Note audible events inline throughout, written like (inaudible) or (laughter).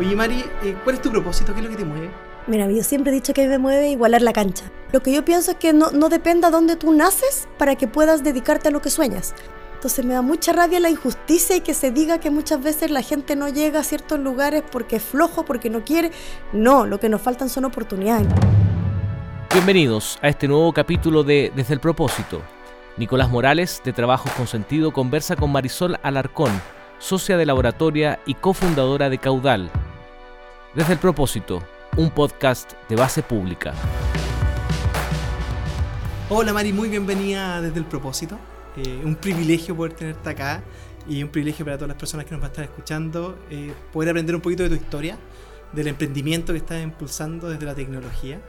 Oye, Mari, eh, ¿cuál es tu propósito? ¿Qué es lo que te mueve? Mira, yo siempre he dicho que me mueve igualar la cancha. Lo que yo pienso es que no, no dependa dónde tú naces para que puedas dedicarte a lo que sueñas. Entonces me da mucha rabia la injusticia y que se diga que muchas veces la gente no llega a ciertos lugares porque es flojo, porque no quiere. No, lo que nos faltan son oportunidades. Bienvenidos a este nuevo capítulo de Desde el Propósito. Nicolás Morales, de Trabajos con Sentido, conversa con Marisol Alarcón, socia de laboratoria y cofundadora de Caudal. Desde el Propósito, un podcast de base pública. Hola Mari, muy bienvenida Desde el Propósito. Eh, un privilegio poder tenerte acá y un privilegio para todas las personas que nos van a estar escuchando eh, poder aprender un poquito de tu historia, del emprendimiento que estás impulsando desde la tecnología.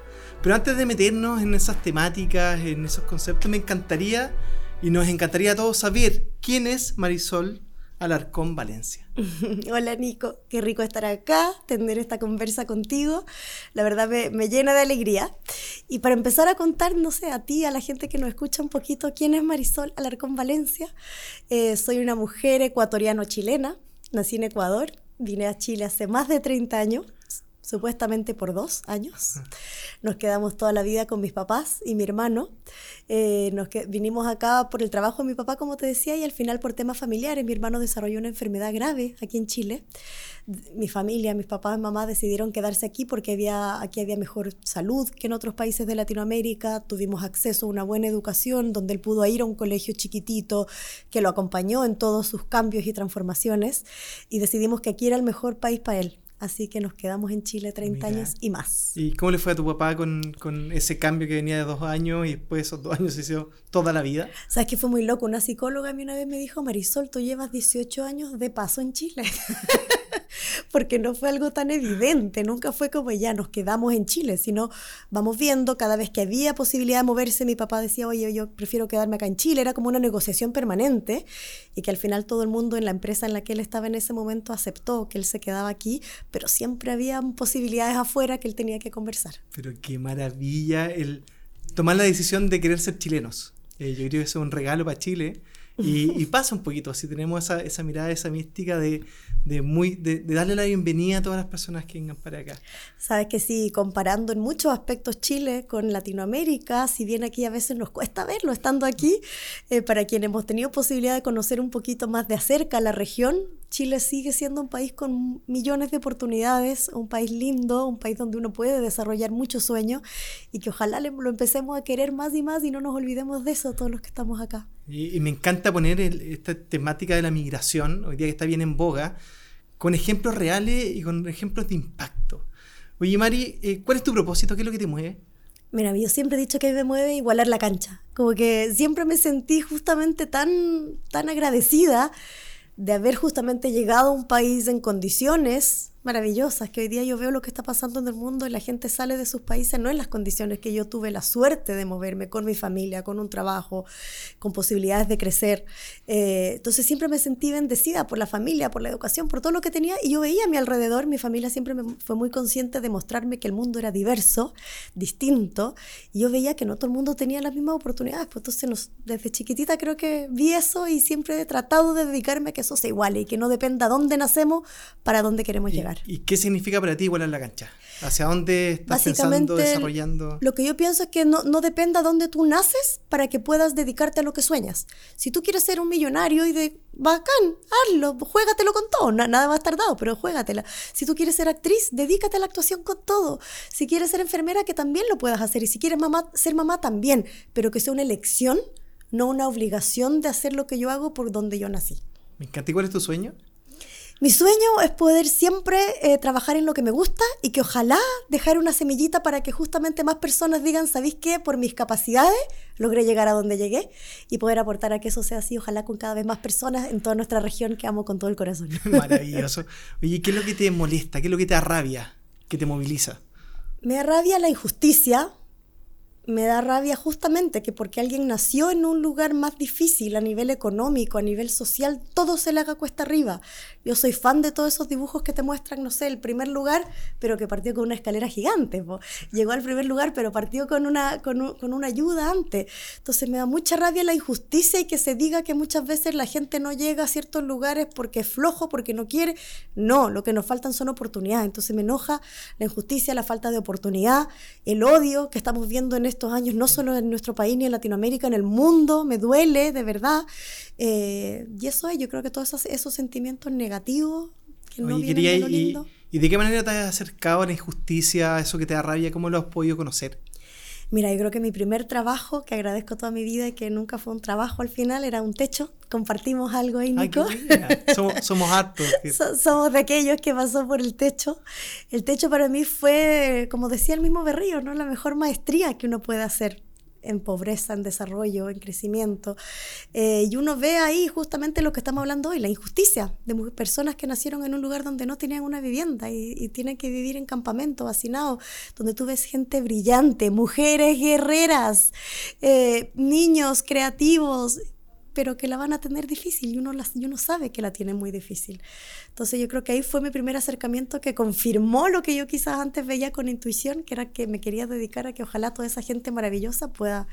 Pero antes de meternos en esas temáticas, en esos conceptos, me encantaría y nos encantaría a todos saber quién es Marisol Alarcón Valencia. (laughs) Hola Nico, qué rico estar acá, tener esta conversa contigo. La verdad me, llena de alegría. Y para empezar a contar, no sé, a ti, a la gente que nos escucha un poquito, ¿quién es Marisol Alarcón Valencia? Eh, soy una mujer ecuatoriano-chilena, nací en Ecuador, vine a Chile hace más de 30 años supuestamente por dos años. Nos quedamos toda la vida con mis papás y mi hermano. Eh, nos vinimos acá por el trabajo de mi papá, como te decía, y al final por temas familiares. Mi hermano desarrolló una enfermedad grave aquí en Chile. Mi familia, mis papás y mamá decidieron quedarse aquí porque había, aquí había mejor salud que en otros países de Latinoamérica. Tuvimos acceso a una buena educación donde él pudo ir a un colegio chiquitito que lo acompañó en todos sus cambios y transformaciones. Y decidimos que aquí era el mejor país para él Así que nos quedamos en Chile 30 años y más. ¿Y cómo le fue a tu papá con, con, ese cambio que venía de dos años y después esos dos años se hizo toda la vida? Sabes que fue muy loco. Una psicóloga a mí una vez me dijo, Marisol, tú llevas 18 años de paso en Chile. (laughs) porque no fue algo tan evidente, nunca fue como ya nos quedamos en Chile, sino vamos viendo cada vez que había posibilidad de moverse, mi papá decía, oye, yo prefiero quedarme acá en Chile, era como una negociación permanente y que al final todo el mundo en la empresa en la que él estaba en ese momento aceptó que él se quedaba aquí, pero siempre había posibilidades afuera que él tenía que conversar. Pero qué maravilla el tomar la decisión de querer ser chilenos. Eh, yo creo que eso es un regalo para Chile y, pasa un poquito así, tenemos esa, esa mirada, esa mística de, de, muy, de, darle la bienvenida a todas las personas que vengan para acá. Sabes que sí, comparando en muchos aspectos Chile con Latinoamérica, si bien aquí a veces nos cuesta verlo estando aquí, eh, para quienes hemos tenido posibilidad de conocer un poquito más de acerca la región, Chile sigue siendo un país con millones de oportunidades, un país lindo, un país donde uno puede desarrollar muchos sueños y que ojalá lo empecemos a querer más y más y no nos olvidemos de eso todos los que estamos acá. Y, me encanta poner esta temática de la migración, hoy día que está bien en boga, con ejemplos reales y con ejemplos de impacto. Oye, Mari, eh, ¿cuál es tu propósito? ¿Qué es lo que te mueve? Mira, yo siempre he dicho que me mueve igualar la cancha. Como que siempre me sentí justamente tan, tan agradecida de haber justamente llegado a un país en condiciones maravillosas, que hoy día yo veo lo que está pasando en el mundo y la gente sale de sus países no en las condiciones que yo tuve la suerte de moverme con mi familia, con un trabajo, con posibilidades de crecer. Eh, entonces siempre me sentí bendecida por la familia, por la educación, por todo lo que tenía y yo veía a mi alrededor, mi familia siempre me fue muy consciente de mostrarme que el mundo era diverso, distinto, y yo veía que no todo el mundo tenía las mismas oportunidades, pues entonces desde chiquitita creo que vi eso y siempre he tratado de dedicarme a que eso se iguale y que no dependa dónde nacemos para dónde queremos llegar. ¿Y qué significa para ti en la cancha? ¿Hacia dónde estás pensando, desarrollando? Lo que yo pienso es que no, no dependa dónde tú naces para que puedas dedicarte a lo que sueñas. Si tú quieres ser un millonario y de bacán, hazlo, juégatelo con todo. nada va a estar dado, pero juégatela. Si tú quieres ser actriz, dedícate a la actuación con todo. Si quieres ser enfermera, que también lo puedas hacer. Y si quieres mamá, ser mamá, también. Pero que sea una elección, no una obligación de hacer lo que yo hago por donde yo nací. Me encanta. ¿Y cuál es tu sueño? Mi sueño es poder siempre eh, trabajar en lo que me gusta y que ojalá dejar una semillita para que justamente más personas digan, ¿sabéis qué? Por mis capacidades logré llegar a donde llegué y poder aportar a que eso sea así, ojalá con cada vez más personas en toda nuestra región que amo con todo el corazón. (laughs) Maravilloso. Oye, ¿qué es lo que te molesta? ¿Qué es lo que te arrabia? ¿Qué te moviliza? Me arrabia la injusticia, me da rabia justamente que porque alguien nació en un lugar más difícil a nivel económico, a nivel social, todo se le haga cuesta arriba. Yo soy fan de todos esos dibujos que te muestran, no sé, el primer lugar, pero que partió con una escalera gigante. Llegó al primer lugar, pero partió con una, con, con una ayuda antes. Entonces me da mucha rabia la injusticia y que se diga que muchas veces la gente no llega a ciertos lugares porque es flojo, porque no quiere. No, lo que nos faltan son oportunidades. Entonces me enoja la injusticia, la falta de oportunidad, el odio que estamos viendo en estos años, no solo en nuestro país ni en Latinoamérica, en el mundo, me duele, de verdad. Eh, y eso es, yo creo que todos esos, sentimientos negativos que no vienen de lo lindo. Y, ¿Y de qué manera te has acercado a la injusticia, a eso que te da rabia? ¿Cómo lo has podido conocer? Mira, yo creo que mi primer trabajo, que agradezco toda mi vida y que nunca fue un trabajo al final, era un techo. Compartimos algo ahí, Nico. somos, (laughs) somos hartos. somos de aquellos que pasó por el techo. El techo para mí fue, como decía el mismo Berrío, ¿no? la mejor maestría que uno puede hacer en pobreza, en desarrollo, en crecimiento. Eh, y uno ve ahí justamente lo que estamos hablando hoy, la injusticia de personas que nacieron en un lugar donde no tenían una vivienda y, tienen que vivir en campamentos, hacinados, donde tú ves gente brillante, mujeres guerreras, eh, niños creativos, pero que la van a tener difícil y uno, las, y uno sabe que la tiene muy difícil. Entonces yo creo que ahí fue mi primer acercamiento que confirmó lo que yo quizás antes veía con intuición, que era que me quería dedicar a que ojalá toda esa gente maravillosa pueda,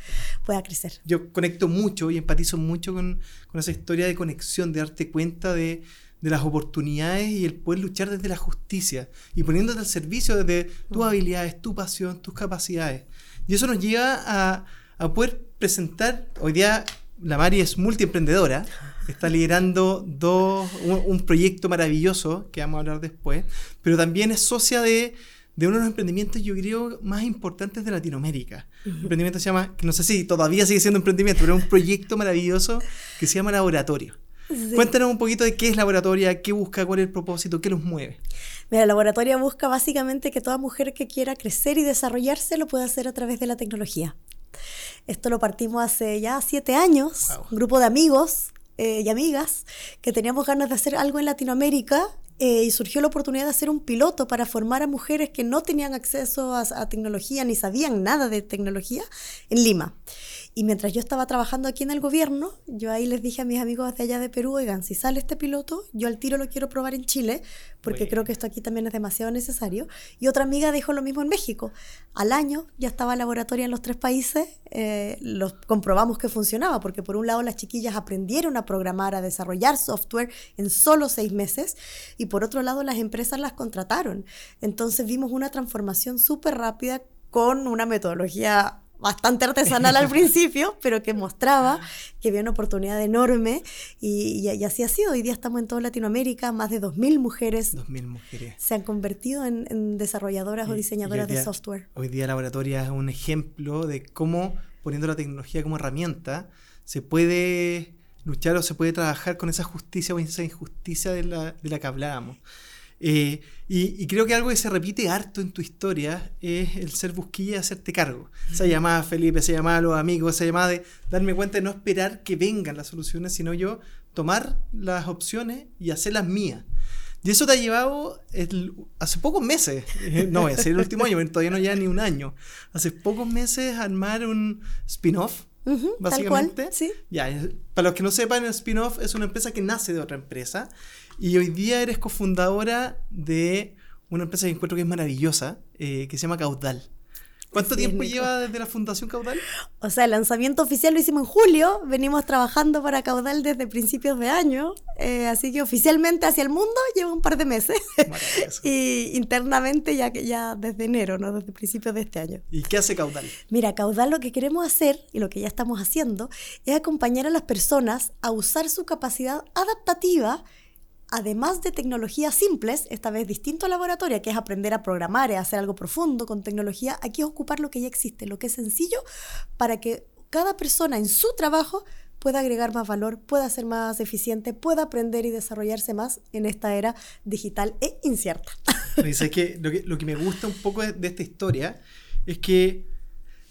pueda crecer. Yo conecto mucho y empatizo mucho con, con esa historia de conexión, de darte cuenta de, de las oportunidades y el poder luchar desde la justicia y poniéndote al servicio desde tus mm. habilidades, tu pasión, tus capacidades. Y eso nos lleva a, a poder presentar hoy día la Mari es multiemprendedora, (laughs) está liderando dos, un, proyecto maravilloso que vamos a hablar después, pero también es socia de, de uno de los emprendimientos, yo creo, más importantes de Latinoamérica. Un emprendimiento se llama, no sé si todavía sigue siendo emprendimiento, pero es un proyecto maravilloso que se llama Laboratorio. Cuéntanos un poquito de qué es Laboratorio, qué busca, cuál es el propósito, qué los mueve. Mira, Laboratorio busca básicamente que toda mujer que quiera crecer y desarrollarse lo pueda hacer a través de la tecnología. Esto lo partimos hace ya siete años, un grupo de amigos eh, y amigas que teníamos ganas de hacer algo en Latinoamérica eh, y surgió la oportunidad de hacer un piloto para formar a mujeres que no tenían acceso a tecnología ni sabían nada de tecnología en Lima. Y mientras yo estaba trabajando aquí en el gobierno, yo ahí les dije a mis amigos de allá de Perú, oigan, si sale este piloto, yo al tiro lo quiero probar en Chile, porque creo que esto aquí también es demasiado necesario. Y otra amiga dijo lo mismo en México. Al año ya estaba laboratorio en los tres países, eh, los comprobamos que funcionaba, porque por un lado las chiquillas aprendieron a programar, a desarrollar software en solo seis meses, y por otro lado las empresas las contrataron. Entonces vimos una transformación súper rápida con una metodología bastante artesanal al principio, (laughs) pero que mostraba que había una oportunidad enorme y, así ha sido. Hoy día estamos en toda Latinoamérica, más de 2.000 mujeres, mujeres se han convertido en, desarrolladoras o diseñadoras de software. Hoy día Laboratoria es un ejemplo de cómo poniendo la tecnología como herramienta se puede luchar o se puede trabajar con esa justicia o esa injusticia de la, de la que hablábamos. Eh, y, creo que algo que se repite harto en tu historia es el ser busquilla y hacerte cargo. Esa llamada Felipe, esa llamada a los amigos, esa llamada de darme cuenta de no esperar que vengan las soluciones, sino yo tomar las opciones y hacerlas mías. Y eso te ha llevado hace pocos meses, eh, no voy a decir el último año, (laughs) todavía no lleva ni un año, hace pocos meses armar un spin-off básicamente. ¿sí? Ya, para los que no sepan, el spin-off es una empresa que nace de otra empresa y hoy día eres cofundadora de una empresa que encuentro que es maravillosa, eh, que se llama Caudal. ¿Cuánto tiempo lleva desde la Fundación Caudal? O sea, el lanzamiento oficial lo hicimos en julio, venimos trabajando para Caudal desde principios de año, eh, así que oficialmente hacia el mundo lleva un par de meses. (laughs) y internamente ya, ya desde enero, ¿no? desde principios de este año. ¿Y qué hace Caudal? Mira, Caudal lo que queremos hacer y lo que ya estamos haciendo es acompañar a las personas a usar su capacidad adaptativa además de tecnologías simples, esta vez distinto a laboratorio, que es aprender a programar y hacer algo profundo con tecnología, aquí es ocupar lo que ya existe, lo que es sencillo, para que cada persona en su trabajo pueda agregar más valor, pueda ser más eficiente, pueda aprender y desarrollarse más en esta era digital e incierta. (laughs) Dice que lo, que lo que me gusta un poco de esta historia es que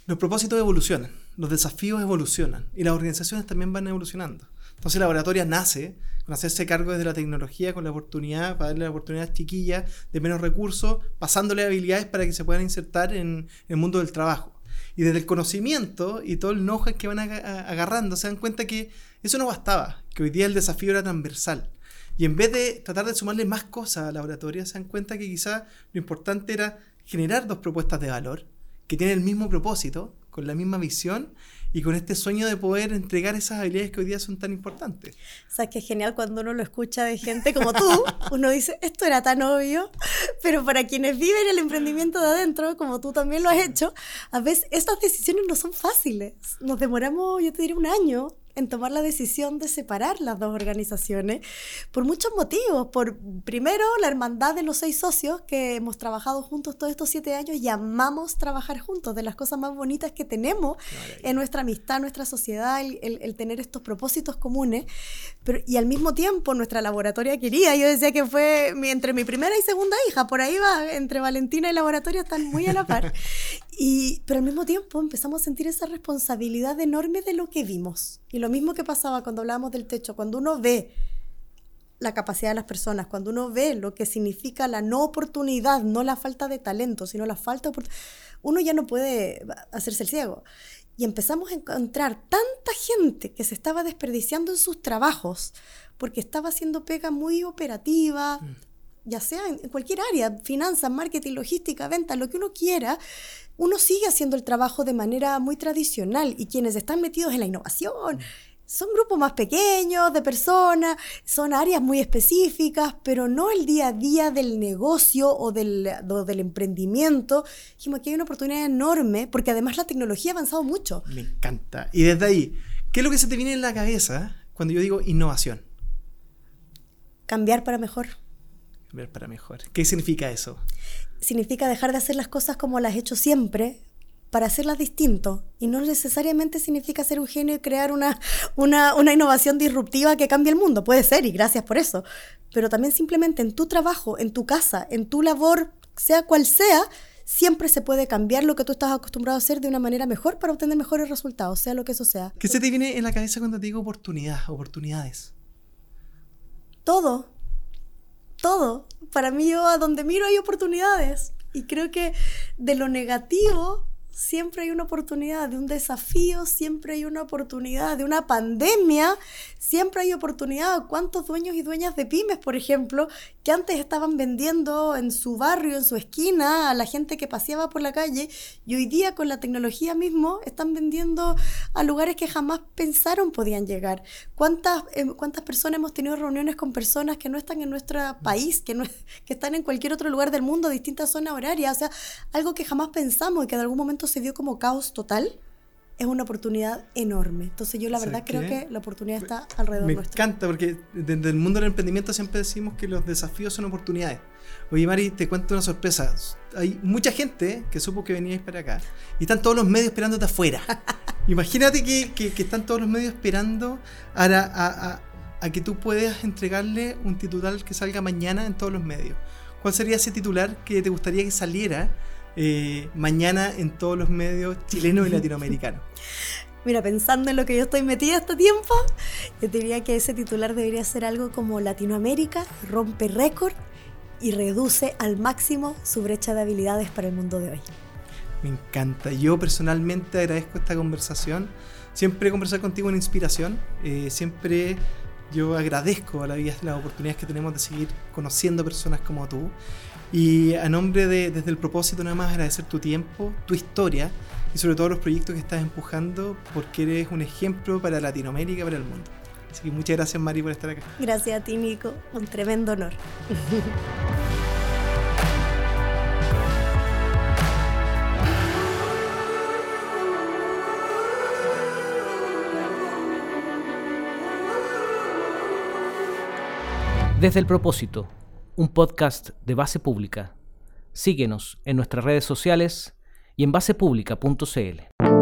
los propósitos evolucionan, los desafíos evolucionan y las organizaciones también van evolucionando. Entonces Laboratoria nace con hacerse cargo desde la tecnología, con la oportunidad, para darle la oportunidad a chiquillas de menos recursos, pasándole habilidades para que se puedan insertar en el mundo del trabajo. Y desde el conocimiento y todo el know-how que van agarrando, se dan cuenta que eso no bastaba, que hoy día el desafío era transversal. Y en vez de tratar de sumarle más cosas a la oratoria, se dan cuenta que quizá lo importante era generar dos propuestas de valor que tienen el mismo propósito, con la misma visión y con este sueño de poder entregar esas habilidades que hoy día son tan importantes. O sea, que es genial cuando uno lo escucha de gente como tú, (laughs) uno dice, esto era tan obvio, pero para quienes viven el emprendimiento de adentro, como tú también lo has hecho, a veces estas decisiones no son fáciles. Nos demoramos, yo te diría, un año en tomar la decisión de separar las dos organizaciones por muchos motivos. Por primero, la hermandad de los seis socios que hemos trabajado juntos todos estos siete años y amamos trabajar juntos, de las cosas más bonitas que tenemos en nuestra amistad, nuestra sociedad, el, tener estos propósitos comunes. Pero, y al mismo tiempo, nuestra laboratoria quería, yo decía que fue entre mi primera y segunda hija, por ahí va, entre Valentina y laboratorio están muy a la par. (laughs) Y, pero al mismo tiempo empezamos a sentir esa responsabilidad enorme de lo que vimos. Y lo mismo que pasaba cuando hablábamos del techo, cuando uno ve la capacidad de las personas, cuando uno ve lo que significa la no oportunidad, no la falta de talento, sino la falta de oportunidad, uno ya no puede hacerse el ciego. Y empezamos a encontrar tanta gente que se estaba desperdiciando en sus trabajos porque estaba haciendo pega muy operativa, mm. ya sea en cualquier área, finanzas, marketing, logística, venta, lo que uno quiera, uno sigue haciendo el trabajo de manera muy tradicional y quienes están metidos en la innovación son grupos más pequeños de personas, son áreas muy específicas, pero no el día a día del negocio o del, del emprendimiento. Dijimos que hay una oportunidad enorme porque además la tecnología ha avanzado mucho. Me encanta. Y desde ahí, ¿qué es lo que se te viene en la cabeza cuando yo digo innovación? Cambiar para mejor. Cambiar para mejor. ¿Qué significa eso? Significa dejar de hacer las cosas como las he hecho siempre para hacerlas distinto. Y no necesariamente significa ser un genio y crear una, una, innovación disruptiva que cambie el mundo. Puede ser, y gracias por eso. Pero también simplemente en tu trabajo, en tu casa, en tu labor, sea cual sea, siempre se puede cambiar lo que tú estás acostumbrado a hacer de una manera mejor para obtener mejores resultados, sea lo que eso sea. ¿Qué se te viene en la cabeza cuando te digo oportunidad, oportunidades? Todo todo. Para mí yo a donde miro hay oportunidades. Y creo que de lo negativo siempre hay una oportunidad, de un desafío siempre hay una oportunidad, de una pandemia siempre hay oportunidad. ¿Cuántos dueños y dueñas de pymes, por ejemplo, que antes estaban vendiendo en su barrio, en su esquina, a la gente que paseaba por la calle, y hoy día con la tecnología mismo están vendiendo a lugares que jamás pensaron podían llegar? ¿Cuántas, eh, cuántas personas hemos tenido reuniones con personas que no están en nuestro país, que, no, que están en cualquier otro lugar del mundo, distintas zonas horarias? O sea, algo que jamás pensamos y que en algún momento se dio como caos total, es una oportunidad enorme. Entonces yo la verdad creo que la oportunidad está alrededor Me nuestro. encanta porque desde el mundo del emprendimiento siempre decimos que los desafíos son oportunidades. Oye Mari, te cuento una sorpresa. Hay mucha gente que supo que veníais para acá y están todos los medios esperándote afuera. (laughs) Imagínate que, que, están todos los medios esperando a, a, a que tú puedas entregarle un titular que salga mañana en todos los medios. ¿Cuál sería ese titular que te gustaría que saliera eh, mañana en todos los medios chilenos y (laughs) latinoamericanos. Mira, pensando en lo que yo estoy metida este tiempo, yo diría que ese titular debería ser algo como Latinoamérica rompe récord y reduce al máximo su brecha de habilidades para el mundo de hoy. Me encanta. Yo personalmente agradezco esta conversación. Siempre conversar contigo en inspiración. Eh, siempre yo agradezco a la vida las oportunidades que tenemos de seguir conociendo personas como tú. Y a nombre de, desde el propósito nada más agradecer tu tiempo, tu historia y sobre todo los proyectos que estás empujando porque eres un ejemplo para Latinoamérica para el mundo. Así que muchas gracias Mari por estar acá. Gracias a ti Nico, un tremendo honor. (laughs) Desde el propósito un podcast de base pública. Síguenos en nuestras redes sociales y en basepublica.cl.